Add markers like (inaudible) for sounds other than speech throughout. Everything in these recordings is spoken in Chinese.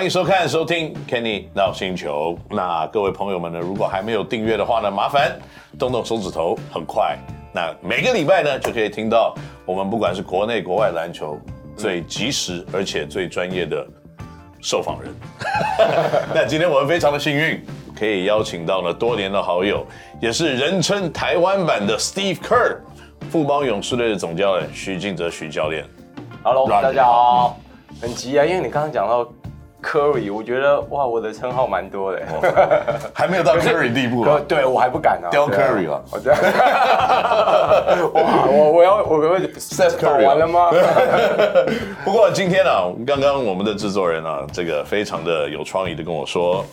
欢迎收看、收听 Kenny 闹星球。那各位朋友们呢，如果还没有订阅的话呢，麻烦动动手指头，很快。那每个礼拜呢，就可以听到我们不管是国内国外篮球最及时而且最专业的受访人。(laughs) 那今天我们非常的幸运，可以邀请到了多年的好友，也是人称台湾版的 Steve Kerr，富邦勇士队的总教练徐敬哲徐教练。Hello，大家好。很急啊，因为你刚刚讲到。Curry，我觉得哇，我的称号蛮多的，还没有到 Curry 地步啊。对，我还不敢啊。雕 Curry 了，我这 (laughs) 哇，我我要我我 Curry 完了吗？(laughs) 不过今天啊，刚刚我们的制作人啊，这个非常的有创意的跟我说，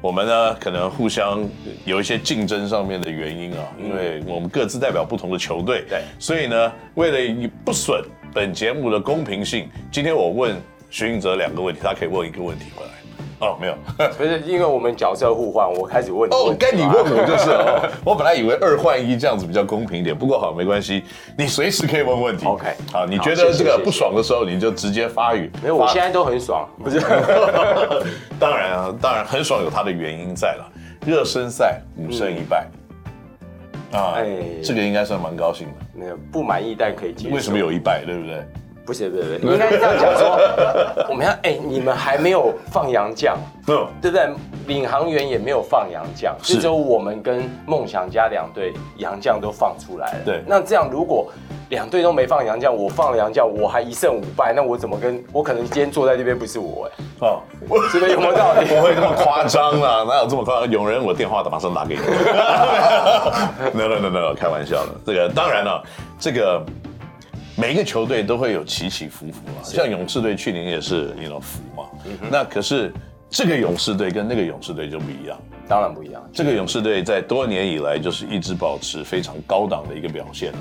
我们呢可能互相有一些竞争上面的原因啊，因为我们各自代表不同的球队，对，所以呢，为了不损本节目的公平性，今天我问。许晋哲两个问题，他可以问一个问题回来。哦，没有，不是因为我们角色互换，我开始问你。哦，该你问我就是了。我本来以为二换一这样子比较公平一点，不过好，没关系，你随时可以问问题。OK，好，你觉得这个不爽的时候，你就直接发语。没有，我现在都很爽。(laughs) 不是，当然啊，当然很爽，有它的原因在了。热身赛五胜一败，啊，哎，这个应该算蛮高兴的。没有不满意，但可以接受。为什么有一败，对不对？不是不是不是，(laughs) 应该是这样讲说，我们要哎、欸，你们还没有放洋将，嗯，对不对？领航员也没有放洋将，是只有我们跟梦想家两队洋将都放出来了。对，那这样如果两队都没放洋将，我放了洋将，我还一胜五败，那我怎么跟？我可能今天坐在这边不是我哎、欸，哦，这个有没有道理？(laughs) 不会这么夸张啊？哪有这么夸张？有人我电话马上打给你。no no no no，开玩笑的。这个当然了，这个。每一个球队都会有起起伏伏啊，像勇士队去年也是那种伏嘛。那可是这个勇士队跟那个勇士队就不一样，当然不一样。这个勇士队在多年以来就是一直保持非常高档的一个表现啊。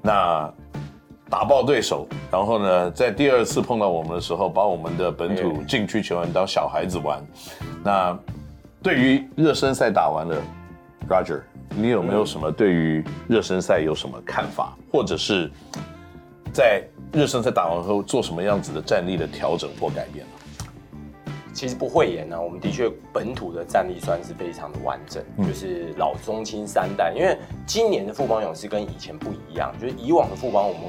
那打爆对手，然后呢，在第二次碰到我们的时候，把我们的本土禁区球员当小孩子玩。那对于热身赛打完了，Roger，你有没有什么对于热身赛有什么看法，或者是？在热身赛打完后，做什么样子的战力的调整或改变呢？其实不讳言呢，我们的确本土的战力算是非常的完整，嗯、就是老中青三代。因为今年的富邦勇士跟以前不一样，就是以往的富邦我们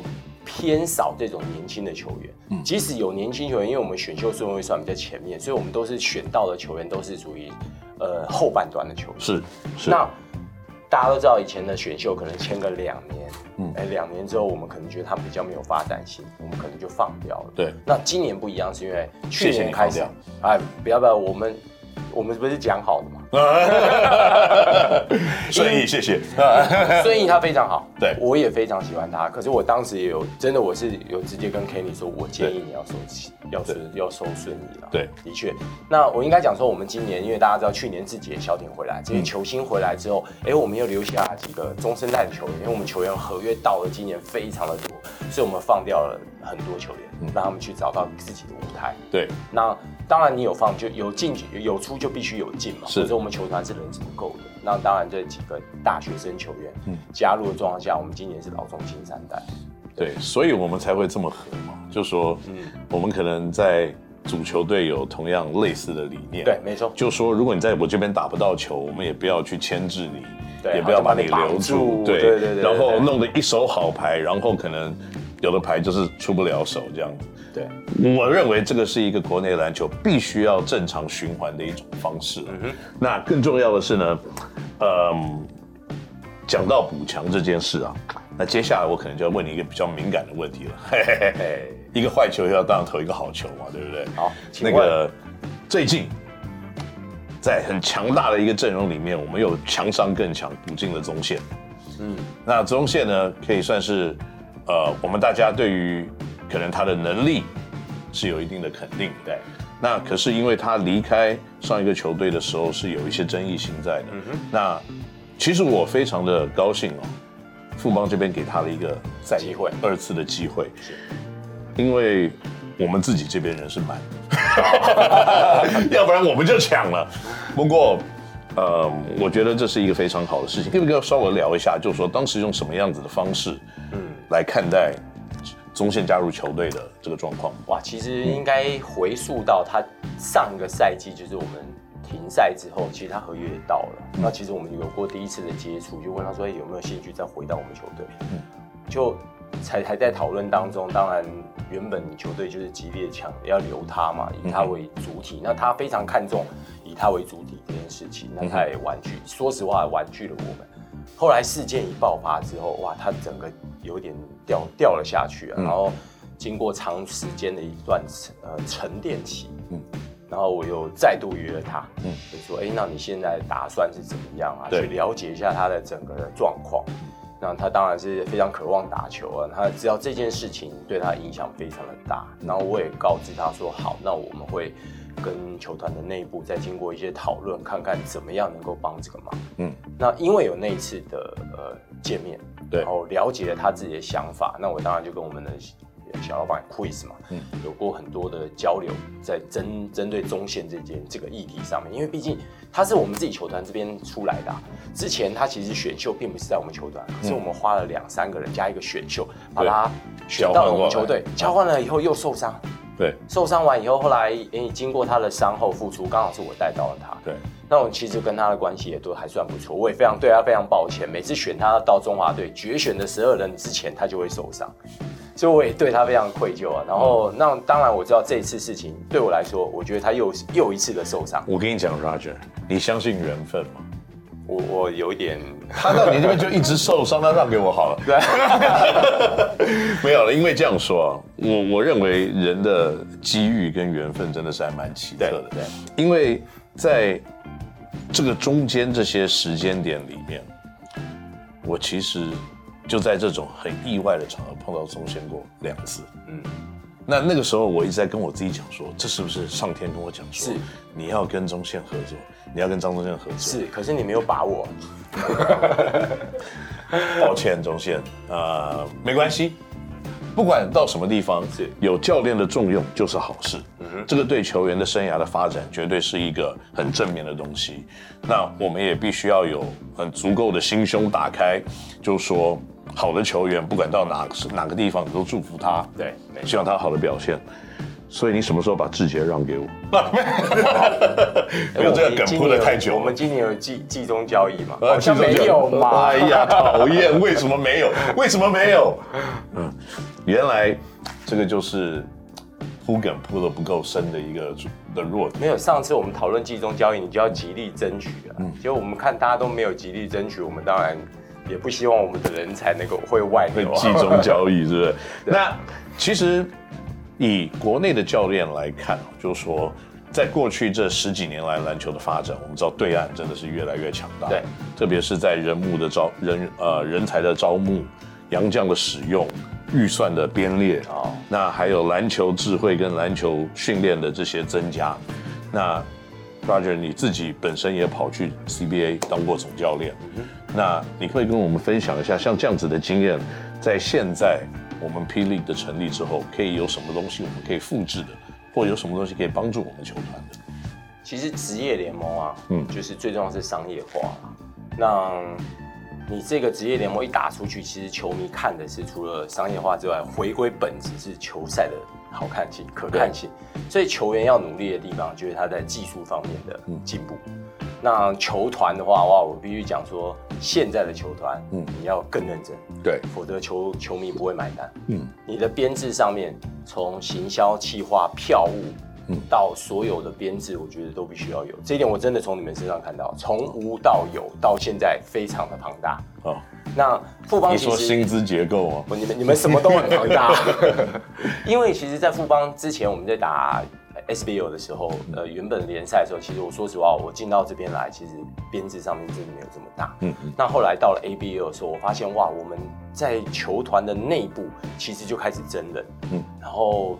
偏少这种年轻的球员，嗯、即使有年轻球员，因为我们选秀顺位算比较前面，所以我们都是选到的球员都是属于呃后半段的球员。是是。那大家都知道，以前的选秀可能签个两年，嗯，哎，两年之后我们可能觉得他比较没有发展性，我们可能就放掉了。对，那今年不一样，是因为去年开始，哎，不要不要，我们我们不是讲好的吗？(laughs) 顺义，谢谢。(laughs) 顺义他非常好，对，我也非常喜欢他。可是我当时也有真的，我是有直接跟 Kenny 说，我建议你要收起，要收要收顺义了。对，的确。那我应该讲说，我们今年因为大家知道，去年自己也、小田回来，这些球星回来之后，哎，我们又留下几个中生代的球员，因为我们球员合约到了今年非常的多，所以我们放掉了很多球员，让他们去找到自己的舞台。对，那。当然，你有放就有进有出就必须有进嘛。是，所以我们球团是人是不够的。那当然，这几个大学生球员加入的状况下，我们今年是老中青三代。对，对，所以我们才会这么合嘛。就说，嗯，我们可能在主球队有同样类似的理念。对，没错。就说，如果你在我这边打不到球，我们也不要去牵制你，对也不要把你留住。对对对。然后弄得一手好牌，然后可能有的牌就是出不了手这样子。对，我认为这个是一个国内篮球必须要正常循环的一种方式。那更重要的是呢，嗯，讲到补强这件事啊，那接下来我可能就要问你一个比较敏感的问题了。嘿嘿嘿嘿，一个坏球要当然投一个好球嘛，对不对？好，那个最近在很强大的一个阵容里面，我们有强上更强，补进了中线。嗯，那中线呢，可以算是呃，我们大家对于。可能他的能力是有一定的肯定，对。那可是因为他离开上一个球队的时候是有一些争议性在的。嗯哼。那其实我非常的高兴哦，富邦这边给他了一个再机会，二次的机会。是。因为我们自己这边人是满，(laughs) 要不然我们就抢了。不过，呃，我觉得这是一个非常好的事情。可不可以稍微聊一下，就是说当时用什么样子的方式，嗯，来看待？中线加入球队的这个状况？哇，其实应该回溯到他上一个赛季，就是我们停赛之后，其实他合约也到了。嗯、那其实我们有过第一次的接触，就问他说：“欸、有没有兴趣再回到我们球队？”嗯，就才还在讨论当中。当然，原本球队就是极力抢要留他嘛，以他为主体。嗯、那他非常看重以他为主体这件事情，那他也婉拒。嗯、说实话，婉拒了我们。后来事件一爆发之后，哇，他整个有点掉掉了下去啊。嗯、然后经过长时间的一段呃沉淀期，嗯，然后我又再度约了他，嗯，就说，哎，那你现在打算是怎么样啊？对去了解一下他的整个的状况。那他当然是非常渴望打球啊，他知道这件事情对他影响非常的大。然后我也告知他说，好，那我们会。跟球团的内部再经过一些讨论，看看怎么样能够帮这个忙。嗯，那因为有那一次的呃见面，对，然后了解了他自己的想法，那我当然就跟我们的小老板 Chris 嘛，嗯，有过很多的交流，在针针对中线这件这个议题上面，因为毕竟他是我们自己球团这边出来的，之前他其实选秀并不是在我们球团，可是我们花了两三个人加一个选秀，把他选到了我们球队，交换了以后又受伤。对，受伤完以后，后来诶，经过他的伤后复出，刚好是我带到了他。对，那我其实跟他的关系也都还算不错，我也非常对他非常抱歉。每次选他到中华队决选的十二人之前，他就会受伤，所以我也对他非常愧疚啊。然后，嗯、那当然我知道这一次事情对我来说，我觉得他又又一次的受伤。我跟你讲，Roger，你相信缘分吗？我我有一点，(laughs) 他到你这边就一直受伤，他让给我好了。(laughs) 对，(laughs) 没有了，因为这样说啊，我我认为人的机遇跟缘分真的是还蛮奇特的。对，因为在这个中间这些时间点里面，我其实就在这种很意外的场合碰到宗宪过两次。嗯。那那个时候，我一直在跟我自己讲说，这是不是上天跟我讲说，是你要跟中线合作，你要跟张宗宪合作？是，可是你没有把握。(laughs) 抱歉，中线，呃，没关系，不管到什么地方，有教练的重用就是好事。这个对球员的生涯的发展绝对是一个很正面的东西。那我们也必须要有很足够的心胸打开，就是说。好的球员，不管到哪哪个地方，你都祝福他。对，希望他好的表现。所以你什么时候把志杰让给我？(laughs) 没有这个梗铺的太久。我们今年有季季中交易吗？好像没有嘛。哎呀，讨厌！为什么没有？(laughs) 为什么没有？嗯，原来这个就是铺梗铺的不够深的一个的弱点。没有，上次我们讨论季中交易，你就要极力争取啊。嗯，结果我们看大家都没有极力争取，我们当然。也不希望我们的人才能够会外流，会集中交易，是不是？(laughs) 那其实以国内的教练来看，就是说，在过去这十几年来篮球的发展，我们知道对岸真的是越来越强大，对，特别是在人物的招人呃人才的招募、洋将的使用、预算的编列啊，哦、那还有篮球智慧跟篮球训练的这些增加，那。Roger，你自己本身也跑去 CBA 当过总教练，那你可以跟我们分享一下，像这样子的经验，在现在我们 P League 的成立之后，可以有什么东西我们可以复制的，或有什么东西可以帮助我们球团的？其实职业联盟啊，嗯，就是最重要是商业化。那你这个职业联盟一打出去，其实球迷看的是除了商业化之外，回归本质是球赛的。好看性、可看性，所以球员要努力的地方，就是他在技术方面的进步。嗯、那球团的话，哇，我必须讲说，现在的球团，嗯，你要更认真，对，否则球球迷不会买单。嗯，你的编制上面，从行销、企划、票务，嗯，到所有的编制，我觉得都必须要有。这一点我真的从你们身上看到，从无到有，到现在非常的庞大。哦。那富邦，你说薪资结构啊？不，你们你们什么都很庞大，(laughs) 因为其实，在富邦之前，我们在打 SBL 的时候，呃，原本联赛的时候，其实我说实话，我进到这边来，其实编制上面真的没有这么大。嗯嗯。那后来到了 ABL 的时候，我发现哇，我们在球团的内部其实就开始真人，嗯，然后。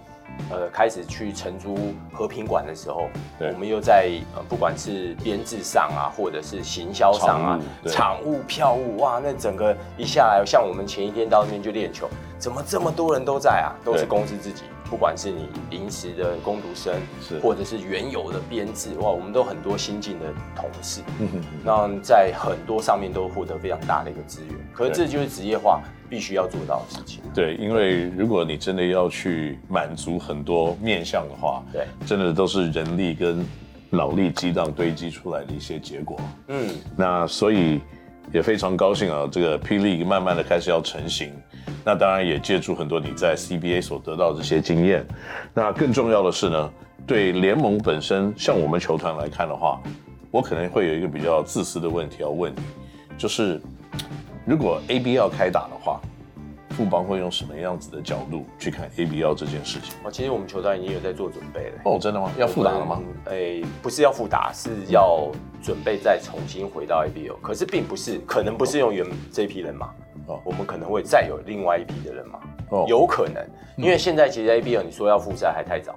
呃，开始去承租和平馆的时候，我们又在呃，不管是编制上啊，或者是行销上啊，场务、票务，哇，那整个一下来，像我们前一天到那边就练球，怎么这么多人都在啊？都是公司自己不管是你临时的工读生，是或者是原有的编制，哇，我们都很多新进的同事，嗯哼，那在很多上面都获得非常大的一个资源。可是这就是职业化必须要做到的事情。对，因为如果你真的要去满足很多面向的话，对，真的都是人力跟脑力激荡堆积出来的一些结果。嗯，那所以。也非常高兴啊，这个霹雳慢慢的开始要成型，那当然也借助很多你在 CBA 所得到的这些经验。那更重要的是呢，对联盟本身，像我们球团来看的话，我可能会有一个比较自私的问题要问你，就是如果 A B 要开打的话。富邦会用什么样子的角度去看 ABL 这件事情？哦，其实我们球队已经有在做准备了。哦，真的吗？要复打了吗？诶、欸，不是要复打，是要准备再重新回到 ABL。可是并不是，可能不是用原这批人马。哦，我们可能会再有另外一批的人马。哦，有可能，因为现在其实 ABL 你说要复赛还太早。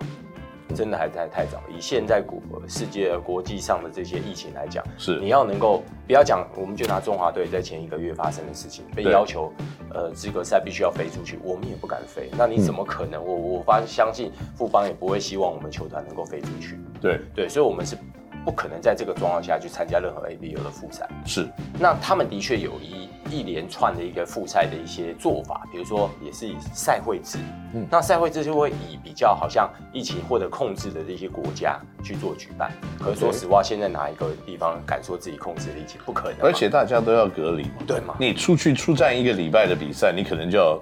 真的还太太早。以现在国世界国际上的这些疫情来讲，是你要能够不要讲，我们就拿中华队在前一个月发生的事情，被要求呃资格赛必须要飞出去，我们也不敢飞。那你怎么可能？嗯、我我发相信富邦也不会希望我们球团能够飞出去。对对，所以我们是。不可能在这个状况下去参加任何 A B U 的复赛。是，那他们的确有一一连串的一个复赛的一些做法，比如说也是以赛会制。嗯，那赛会制就会以比较好像疫情获得控制的这些国家去做举办。可是说实话，现在哪一个地方敢说自己控制了疫情？不可能。而且大家都要隔离嘛，对吗？你出去出战一个礼拜的比赛，你可能就要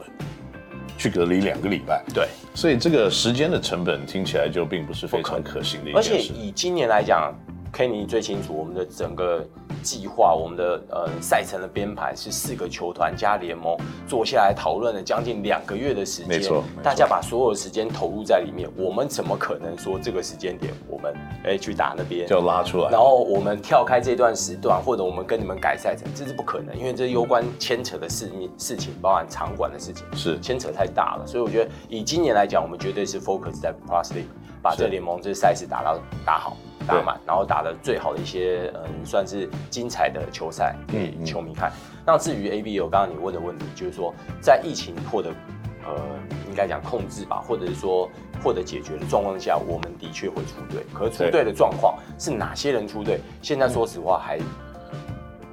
去隔离两个礼拜。对，所以这个时间的成本听起来就并不是非常可行的一件事。而且以今年来讲。Kenny 最清楚，我们的整个计划，我们的呃赛程的编排是四个球团加联盟坐下来讨论了将近两个月的时间。没错，大家把所有的时间投入在里面，我们怎么可能说这个时间点我们哎去打那边就拉出来，然后我们跳开这段时段，或者我们跟你们改赛程，这是不可能，因为这攸关牵扯的事面事情，包含场馆的事情，是牵扯太大了。所以我觉得以今年来讲，我们绝对是 focus 在 Plus League，把这联盟这赛事打到打好。打满，然后打的最好的一些，嗯，算是精彩的球赛给球迷看。嗯嗯、那至于 ABL，刚刚你问的问题，就是说在疫情获得，呃，应该讲控制吧，或者是说获得解决的状况下，我们的确会出队。可是出队的状况是哪些人出队？现在说实话还，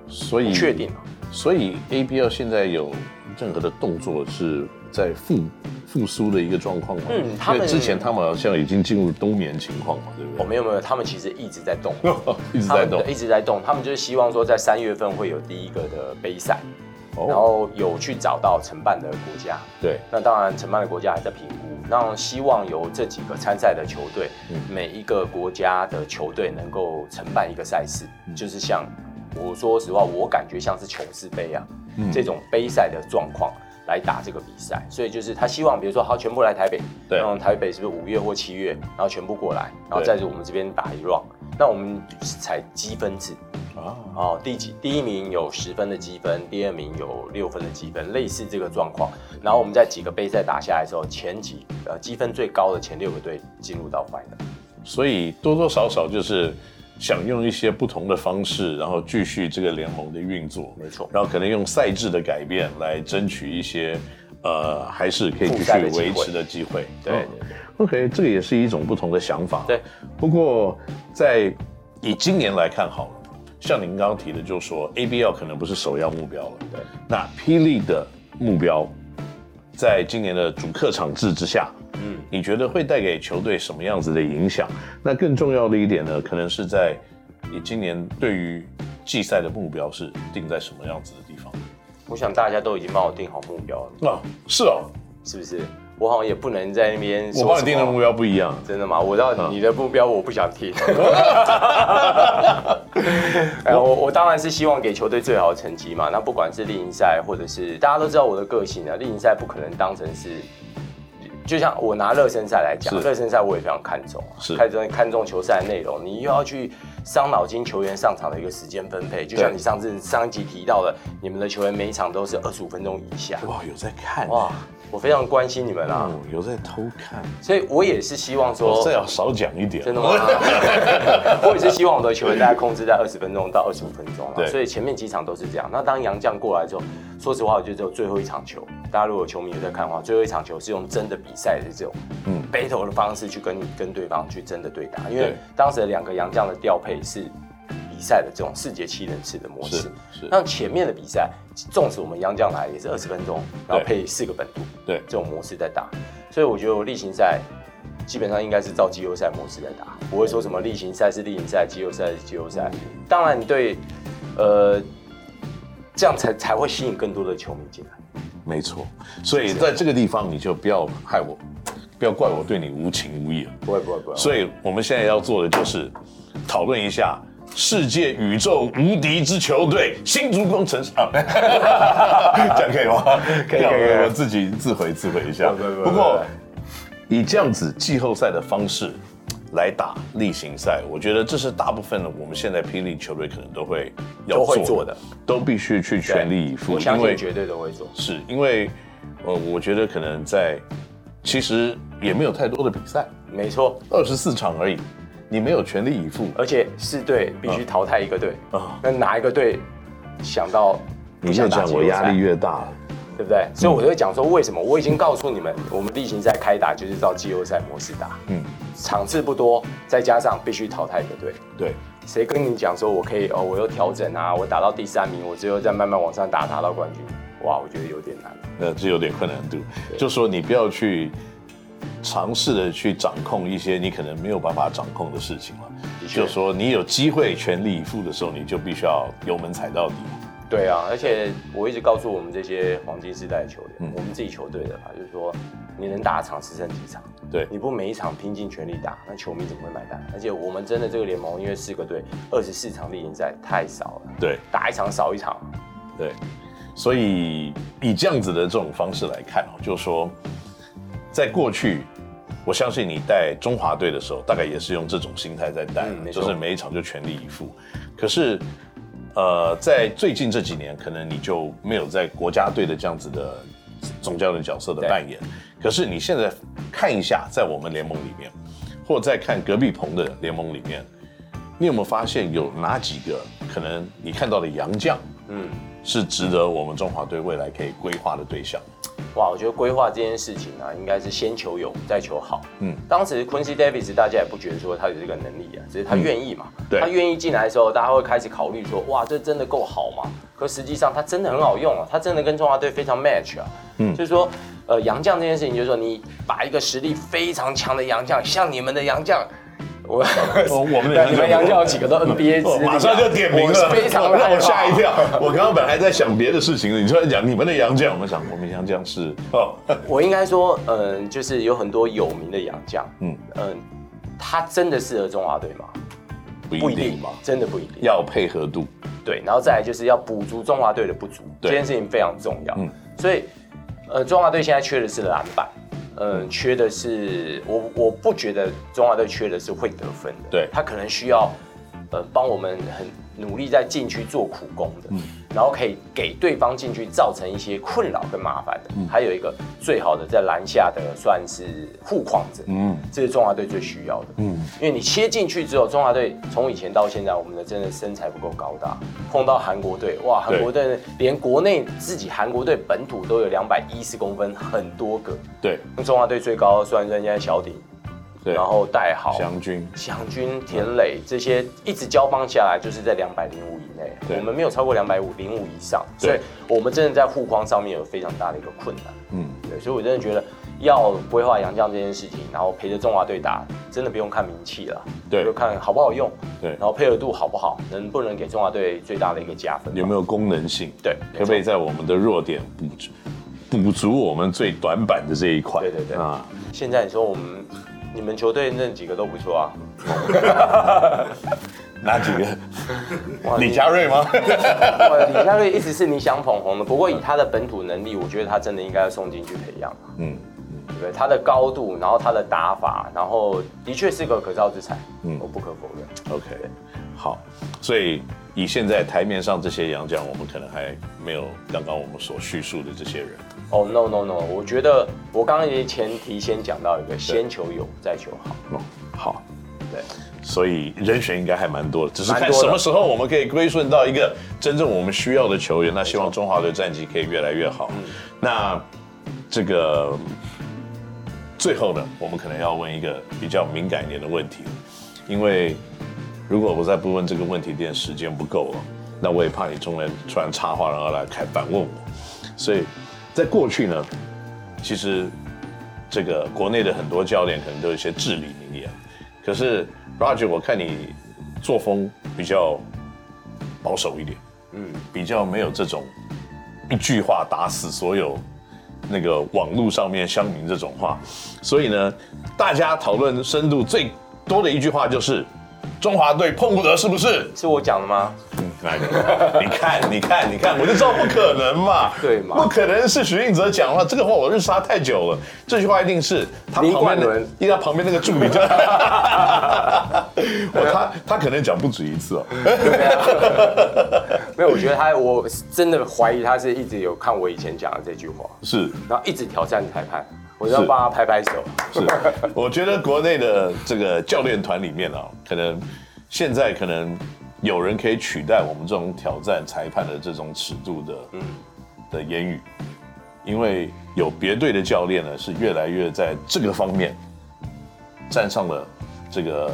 所以确定。所以 ABL 现在有任何的动作是在复复苏的一个状况嘛？嗯，他们之前他们好像已经进入冬眠情况嘛，对不对？哦，没有没有，他们其实一直在动，(laughs) 一直在动，一直在动。他们就是希望说在三月份会有第一个的杯赛，哦、然后有去找到承办的国家。对，那当然承办的国家还在评估。那希望由这几个参赛的球队，嗯、每一个国家的球队能够承办一个赛事，嗯、就是像我说实话，我感觉像是琼斯杯啊，嗯、这种杯赛的状况。来打这个比赛，所以就是他希望，比如说，好，全部来台北，对，然后台北是不是五月或七月，然后全部过来，然后在我们这边打一 round，那我们采积分制，啊，哦，第几，第一名有十分的积分，第二名有六分的积分，类似这个状况，然后我们在几个杯赛打下来的时候，前几呃积分最高的前六个队进入到 final，所以多多少少就是。想用一些不同的方式，然后继续这个联盟的运作，没错。然后可能用赛制的改变来争取一些，呃，还是可以继续维持的机会。对，对，对，对，OK，这个也是一种不同的想法。对。不过在以今年来看好了，像您刚刚提的，就是说 ABL 可能不是首要目标了。对。那 P League 的目标，在今年的主客场制之下。嗯，你觉得会带给球队什么样子的影响？那更重要的一点呢，可能是在你今年对于季赛的目标是定在什么样子的地方？我想大家都已经帮我定好目标了。啊，是哦，是不是？我好像也不能在那边。我帮你定的目标不一样，真的吗？我知道你的目标，我不想听。(laughs) 哎，我我当然是希望给球队最好的成绩嘛。那不管是例行赛，或者是大家都知道我的个性啊，例行赛不可能当成是。就像我拿热身赛来讲，热身赛我也非常看重，是看重看重球赛的内容。你又要去伤脑筋，球员上场的一个时间分配。就像你上次上一集提到的，你们的球员每一场都是二十五分钟以下。哇，有在看哇，我非常关心你们啊，有在偷看。所以我也是希望说，这要少讲一点。真的吗？(laughs) 我也是希望我的球员大家控制在二十分钟到二十五分钟。了，所以前面几场都是这样。那当杨将过来之后，说说实话，我觉得只有最后一场球，大家如果球迷有在看的话，最后一场球是用真的比赛的这种嗯 battle 的方式去跟跟对方去真的对打，因为当时的两个杨将的调配是比赛的这种四节七人次的模式。是。是那前面的比赛，纵使我们央将来也是二十分钟，然后配四个本土，对这种模式在打，所以我觉得我例行赛基本上应该是照季后赛模式在打，不会说什么例行赛是例行赛，季后赛是季后赛。当然，你对呃。这样才才会吸引更多的球迷进来。没错，所以在这个地方你就不要害我，不要怪我对你无情无义了。不会不会不会。所以我们现在要做的就是讨论一下世界宇宙无敌之球队新竹攻城啊，(laughs) 这样可以吗？可以可以，我自己自毁自毁一下。不过以这样子季后赛的方式。来打例行赛，我觉得这是大部分的我们现在霹雳球队可能都会要做的，都会做的，都必须去全力以赴。我相信绝对都会做，是因为呃，我觉得可能在其实也没有太多的比赛，没错，二十四场而已，你没有全力以赴，而且四队必须淘汰一个队啊，那哪一个队想到你越讲我压力越大了。对不对？所以我就会讲说，为什么我已经告诉你们，我们例行赛开打就是照季后赛模式打。嗯，场次不多，再加上必须淘汰一个队。对，谁跟你讲说我可以哦？我又调整啊，我打到第三名，我最后再慢慢往上打，打到冠军。哇，我觉得有点难。那这有点困难度。就说你不要去尝试的去掌控一些你可能没有办法掌控的事情了。就说你有机会全力以赴的时候，你就必须要油门踩到底。对啊，而且我一直告诉我们这些黄金时代的球员，嗯、我们自己球队的吧，就是说你能打场只剩几场，对，你不每一场拼尽全力打，那球迷怎么会买单？而且我们真的这个联盟，因为四个队，二十四场例行赛太少了，对，打一场少一场，对，所以以这样子的这种方式来看哦，就是说，在过去，我相信你带中华队的时候，大概也是用这种心态在带，嗯、就是每一场就全力以赴，可是。呃，在最近这几年，可能你就没有在国家队的这样子的总教练角色的扮演。可是你现在看一下，在我们联盟里面，或在看隔壁棚的联盟里面，你有没有发现有哪几个可能你看到的洋将，嗯，是值得我们中华队未来可以规划的对象？哇，我觉得规划这件事情啊，应该是先求有，再求好。嗯，当时 Quincy Davis 大家也不觉得说他有这个能力啊，只是他愿意嘛。嗯、对，他愿意进来的时候，大家会开始考虑说，哇，这真的够好吗？可实际上他真的很好用啊，他真的跟中华队非常 match 啊。嗯，就是说，呃，洋将这件事情，就是说你把一个实力非常强的洋将，像你们的洋将。我我们 (laughs) 的你们杨将有几个都 (laughs) NBA 马上就点名了，非常 (laughs) 让我吓一跳。我刚刚本来还在想别的事情呢，你突然讲你们的杨将，我们想我们洋将是哦。我应该说，嗯，就是有很多有名的杨将，嗯嗯，他真的适合中华队吗？不一定嘛，真的不一定。要配合度，对，然后再来就是要补足中华队的不足，这件事情非常重要。嗯，所以，呃，中华队现在缺的是篮板。嗯，缺的是我，我不觉得中华队缺的是会得分的，对，他可能需要，呃，帮我们很努力在禁区做苦工的，嗯，然后可以给对方禁区造成一些困扰跟麻烦的，嗯，还有一个最好的在篮下的算是护框者，嗯，这是中华队最需要的，嗯，因为你切进去之后，中华队从以前到现在，我们的真的身材不够高大，碰到韩国队，哇，韩国队连国内自己韩国队本土都有两百一十公分，很多个，对，那中华队最高算人家小鼎。然后戴好翔军、祥军、田磊这些一直交棒下来，就是在两百零五以内，我们没有超过两百五零五以上，所以我们真的在护框上面有非常大的一个困难。嗯，对，所以我真的觉得要规划洋将这件事情，然后陪着中华队打，真的不用看名气了，对，就看好不好用，对，然后配合度好不好，能不能给中华队最大的一个加分，有没有功能性，对，可不可以在我们的弱点补足补足我们最短板的这一块？对对对。啊，现在你说我们。你们球队那几个都不错啊，(laughs) 哪几个？李佳瑞吗？(laughs) 李佳瑞一直是你想捧红的，不过以他的本土能力，我觉得他真的应该要送进去培养。嗯，对，他的高度，然后他的打法，然后的确是个可造之材。嗯，我不可否认。OK，好，所以以现在台面上这些洋将，我们可能还没有刚刚我们所叙述的这些人。哦、oh，no no no！我觉得我刚刚也前提先讲到一个，先求有，再求好。哦，好，对，所以人选应该还蛮多的，只是看什么时候我们可以归顺到一个真正我们需要的球员。那希望中华队战绩可以越来越好。那这个最后呢，我们可能要问一个比较敏感一点的问题，因为如果我再不问这个问题，点时间不够了，那我也怕你中人突然插话，然后来开反问我。所以在过去呢，其实这个国内的很多教练可能都有一些至理名言，可是。Roger，我看你作风比较保守一点，嗯，比较没有这种一句话打死所有那个网络上面乡民这种话，所以呢，大家讨论深度最多的一句话就是。中华队碰不得，是不是？是我讲的吗？嗯，来，(laughs) 你看，你看，你看，我就知道不可能嘛，对嘛？不可能是许晋哲讲的话，这个话我认识他太久了，这句话一定是他旁边的，因为他旁边那个助理就，(laughs) (laughs) 我他他可能讲不止一次哦。没有，我觉得他，我真的怀疑他是一直有看我以前讲的这句话，是，然后一直挑战裁判。我要帮他拍拍手。是，我觉得国内的这个教练团里面啊，可能现在可能有人可以取代我们这种挑战裁判的这种尺度的，嗯，的言语，因为有别队的教练呢，是越来越在这个方面站上了这个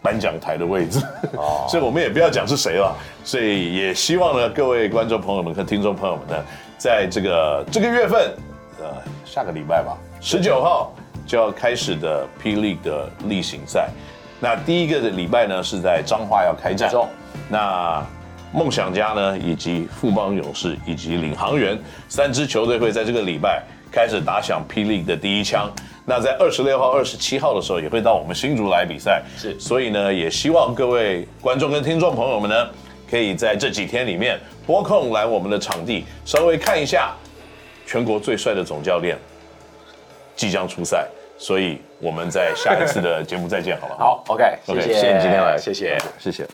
颁奖台的位置。哦，(laughs) 所以我们也不要讲是谁了，所以也希望呢，各位观众朋友们和听众朋友们呢，在这个这个月份，呃，下个礼拜吧。十九号就要开始的 P League 的例行赛，那第一个的礼拜呢是在彰化要开战，那梦想家呢以及富邦勇士以及领航员三支球队会在这个礼拜开始打响 P League 的第一枪。那在二十六号、二十七号的时候也会到我们新竹来比赛，是，所以呢也希望各位观众跟听众朋友们呢，可以在这几天里面拨空来我们的场地，稍微看一下全国最帅的总教练。即将出赛，所以我们在下一次的节目再见，好不好？好，OK，OK，谢谢你今天来，谢谢，谢谢。